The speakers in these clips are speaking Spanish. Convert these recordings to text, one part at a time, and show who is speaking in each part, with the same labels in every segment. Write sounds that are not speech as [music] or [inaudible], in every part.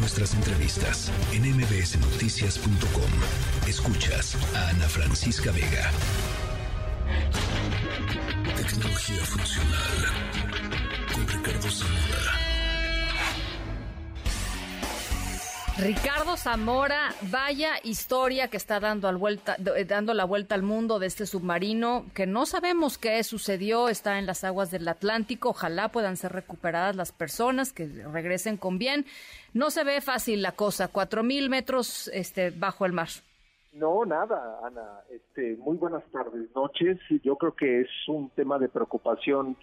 Speaker 1: nuestras entrevistas en mbsnoticias.com. Escuchas a Ana Francisca Vega. Tecnología funcional con Ricardo Zamora.
Speaker 2: Ricardo Zamora, vaya historia que está dando, al vuelta, eh, dando la vuelta al mundo de este submarino que no sabemos qué sucedió, está en las aguas del Atlántico, ojalá puedan ser recuperadas las personas, que regresen con bien. No se ve fácil la cosa, cuatro mil metros este, bajo el mar.
Speaker 3: No, nada, Ana. Este, muy buenas tardes, noches. Yo creo que es un tema de preocupación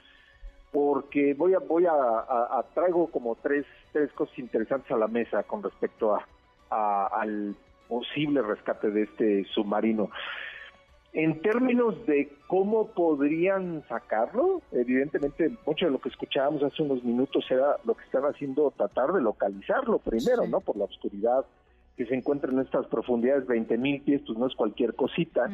Speaker 3: porque voy a voy a, traigo como tres tres cosas interesantes a la mesa con respecto a, al posible rescate de este submarino. En términos de cómo podrían sacarlo, evidentemente mucho de lo que escuchábamos hace unos minutos era lo que están haciendo tratar de localizarlo primero, ¿no? Por la oscuridad que se encuentra en estas profundidades, 20 mil pies, pues no es cualquier cosita.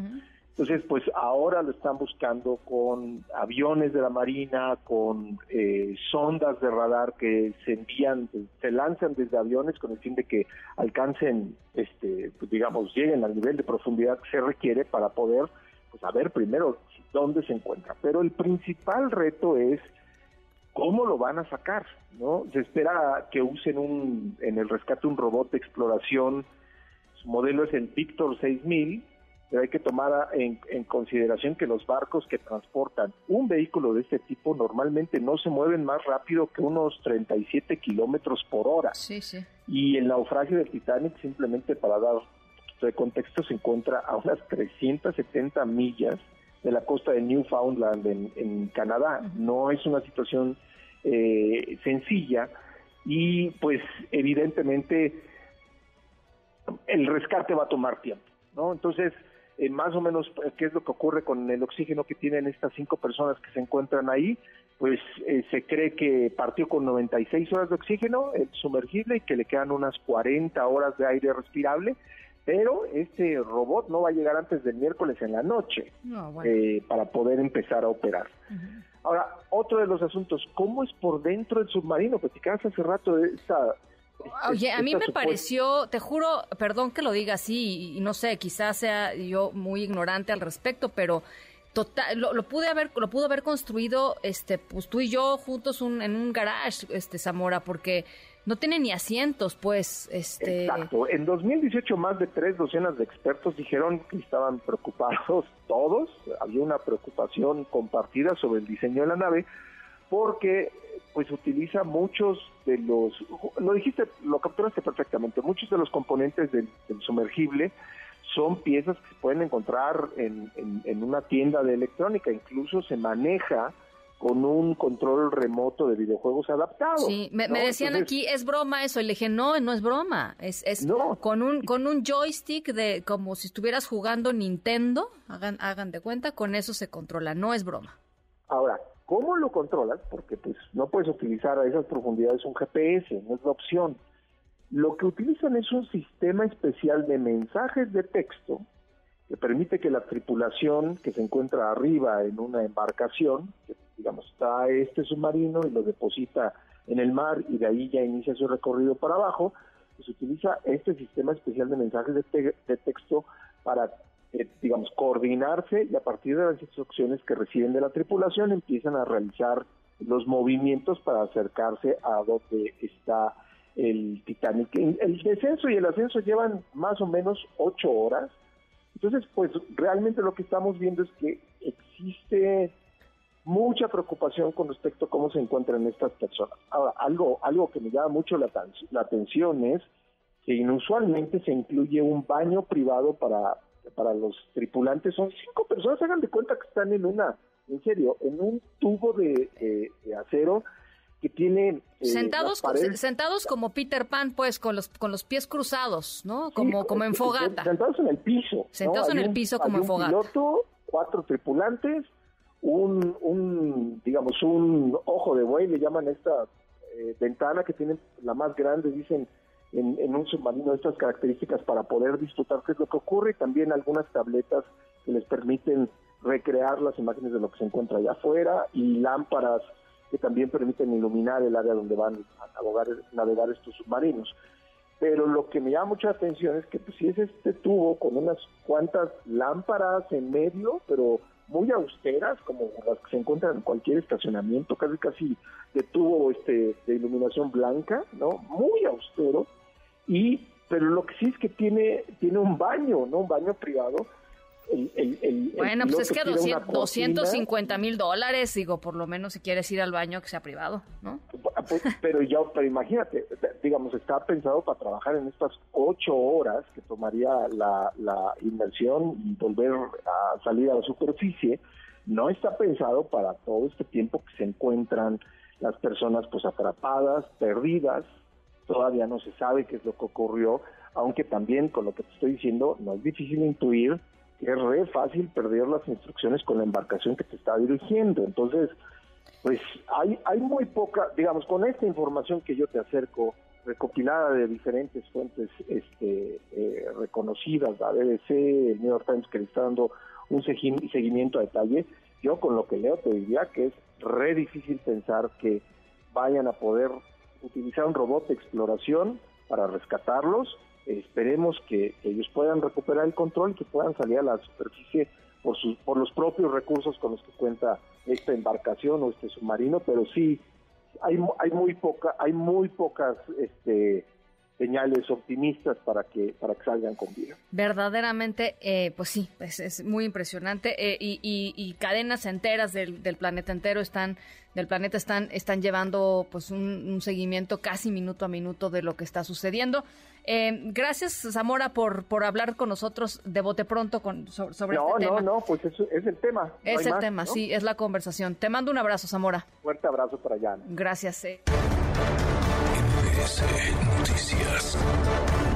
Speaker 3: Entonces, pues ahora lo están buscando con aviones de la Marina, con eh, sondas de radar que se envían, se lanzan desde aviones con el fin de que alcancen, este, pues, digamos, lleguen al nivel de profundidad que se requiere para poder pues, saber primero dónde se encuentra. Pero el principal reto es cómo lo van a sacar, ¿no? Se espera que usen un, en el rescate un robot de exploración, su modelo es el Victor 6000, pero hay que tomar en, consideración que los barcos que transportan un vehículo de este tipo normalmente no se mueven más rápido que unos 37 kilómetros por hora.
Speaker 2: Sí, sí.
Speaker 3: Y el naufragio del Titanic, simplemente para dar de contexto, se encuentra a unas 370 millas de la costa de Newfoundland en, Canadá. No es una situación eh, sencilla y pues evidentemente el rescate va a tomar tiempo, ¿no? Entonces, eh, más o menos eh, qué es lo que ocurre con el oxígeno que tienen estas cinco personas que se encuentran ahí, pues eh, se cree que partió con 96 horas de oxígeno el sumergible y que le quedan unas 40 horas de aire respirable, pero este robot no va a llegar antes del miércoles en la noche para poder empezar a operar. Ahora, otro de los asuntos, ¿cómo es por dentro del submarino? Platicabas hace rato de esta
Speaker 2: Oye, a mí me pareció, te juro, perdón que lo diga así, y, no sé, quizás sea yo muy ignorante al respecto, pero total, lo, pude haber, lo pudo haber construido, este, pues tú y yo juntos en un garage, este Zamora, porque no tiene ni asientos, pues, este.
Speaker 3: Exacto. En 2018 más de tres docenas de expertos dijeron que estaban preocupados [laughs] todos, había una preocupación compartida sobre el diseño de la nave, porque pues utiliza muchos de los, lo dijiste, lo capturaste perfectamente, muchos de los componentes del, sumergible son piezas que se pueden encontrar en, en, una tienda de electrónica, incluso se maneja con un control remoto de videojuegos adaptado.
Speaker 2: Sí, me, decían aquí, es broma eso, y le dije, no, no es broma, es, es con, un, con un joystick de como si estuvieras jugando Nintendo, hagan, hagan de cuenta, con eso se controla, no es broma.
Speaker 3: Ahora, ¿Cómo lo controlas? Porque pues no puedes utilizar a esas profundidades un GPS, no es la opción. Lo que utilizan es un sistema especial de mensajes de texto que permite que la tripulación que se encuentra arriba en una embarcación, que digamos está este submarino y lo deposita en el mar y de ahí ya inicia su recorrido para abajo, pues utiliza este sistema especial de mensajes de, de texto para eh, digamos, coordinarse y a partir de las instrucciones que reciben de la tripulación empiezan a realizar los movimientos para acercarse a donde está el Titanic. El descenso y el ascenso llevan más o menos ocho horas. Entonces, pues realmente lo que estamos viendo es que existe mucha preocupación con respecto a cómo se encuentran estas personas. Ahora, algo, algo que me llama mucho la, la atención es que inusualmente se incluye un baño privado para para los tripulantes son cinco personas, hagan de cuenta que están en una, en serio, en un tubo de, acero que tiene
Speaker 2: eh, sentados sentados como Peter Pan pues con los con los pies cruzados no como como en fogata.
Speaker 3: sentados en el piso
Speaker 2: sentados en el piso como en fogata.
Speaker 3: piloto cuatro tripulantes un un digamos un ojo de buey le llaman esta eh, ventana que tienen la más grande dicen en, un submarino de estas características para poder disfrutar qué es lo que ocurre y también algunas tabletas que les permiten recrear las imágenes de lo que se encuentra allá afuera y lámparas que también permiten iluminar el área donde van a navegar, navegar estos submarinos. pero lo que me llama mucha atención es que pues si es este tubo con unas cuantas lámparas en medio, pero muy austeras, como las que se encuentran en cualquier estacionamiento, casi casi de tubo este, de iluminación blanca, ¿no? Muy austero, y pero lo que sí es que tiene, tiene un baño, ¿no? Un baño privado,
Speaker 2: bueno, pues es que 250 mil dólares, digo, por lo menos si quieres ir al baño que sea privado, ¿no?
Speaker 3: Pues, pero yo, pero imagínate, digamos, está pensado para trabajar en estas ocho horas que tomaría la, la inmersión y volver a salir a la superficie, no está pensado para todo este tiempo que se encuentran las personas pues atrapadas, perdidas, todavía no se sabe qué es lo que ocurrió, aunque también con lo que te estoy diciendo no es difícil intuir es re fácil perder las instrucciones con la embarcación que te está dirigiendo. Entonces, pues hay, hay muy poca, digamos, con esta información que yo te acerco, recopilada de diferentes fuentes este, eh, reconocidas, la BBC, el New York Times que le está dando un seguimiento a detalle, yo con lo que leo te diría que es re difícil pensar que vayan a poder utilizar un robot de exploración para rescatarlos. Esperemos que ellos puedan recuperar el control y que puedan salir a la superficie por, sus, por los propios recursos con los que cuenta esta embarcación o este submarino, pero sí hay, hay muy poca, hay muy pocas este, señales optimistas para que para que salgan con vida.
Speaker 2: Verdaderamente, eh, pues sí, es, muy impresionante eh, y, cadenas enteras del, planeta entero están del planeta están están llevando pues un, seguimiento casi minuto a minuto de lo que está sucediendo. Eh, gracias Zamora por por hablar con nosotros de bote pronto con sobre,
Speaker 3: no,
Speaker 2: este
Speaker 3: tema. No, no, pues es, es el tema.
Speaker 2: es el tema, sí, es la conversación. Te mando un abrazo, Zamora.
Speaker 3: Fuerte abrazo para allá.
Speaker 2: Gracias. MBS Noticias.